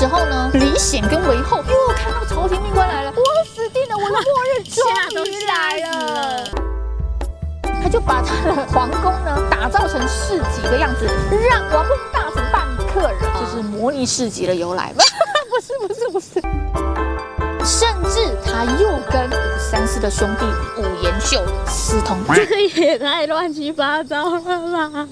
时候呢，李显跟韦后又看到朝廷命官来了，我死定了，我的末日终于来了。他就把他的皇宫呢打造成市集的样子，让王公大臣扮客人，就是模拟市集的由来吧？不是不是不是，甚至他又跟武三四的兄弟武延秀私通，这个也太乱七八糟了吧？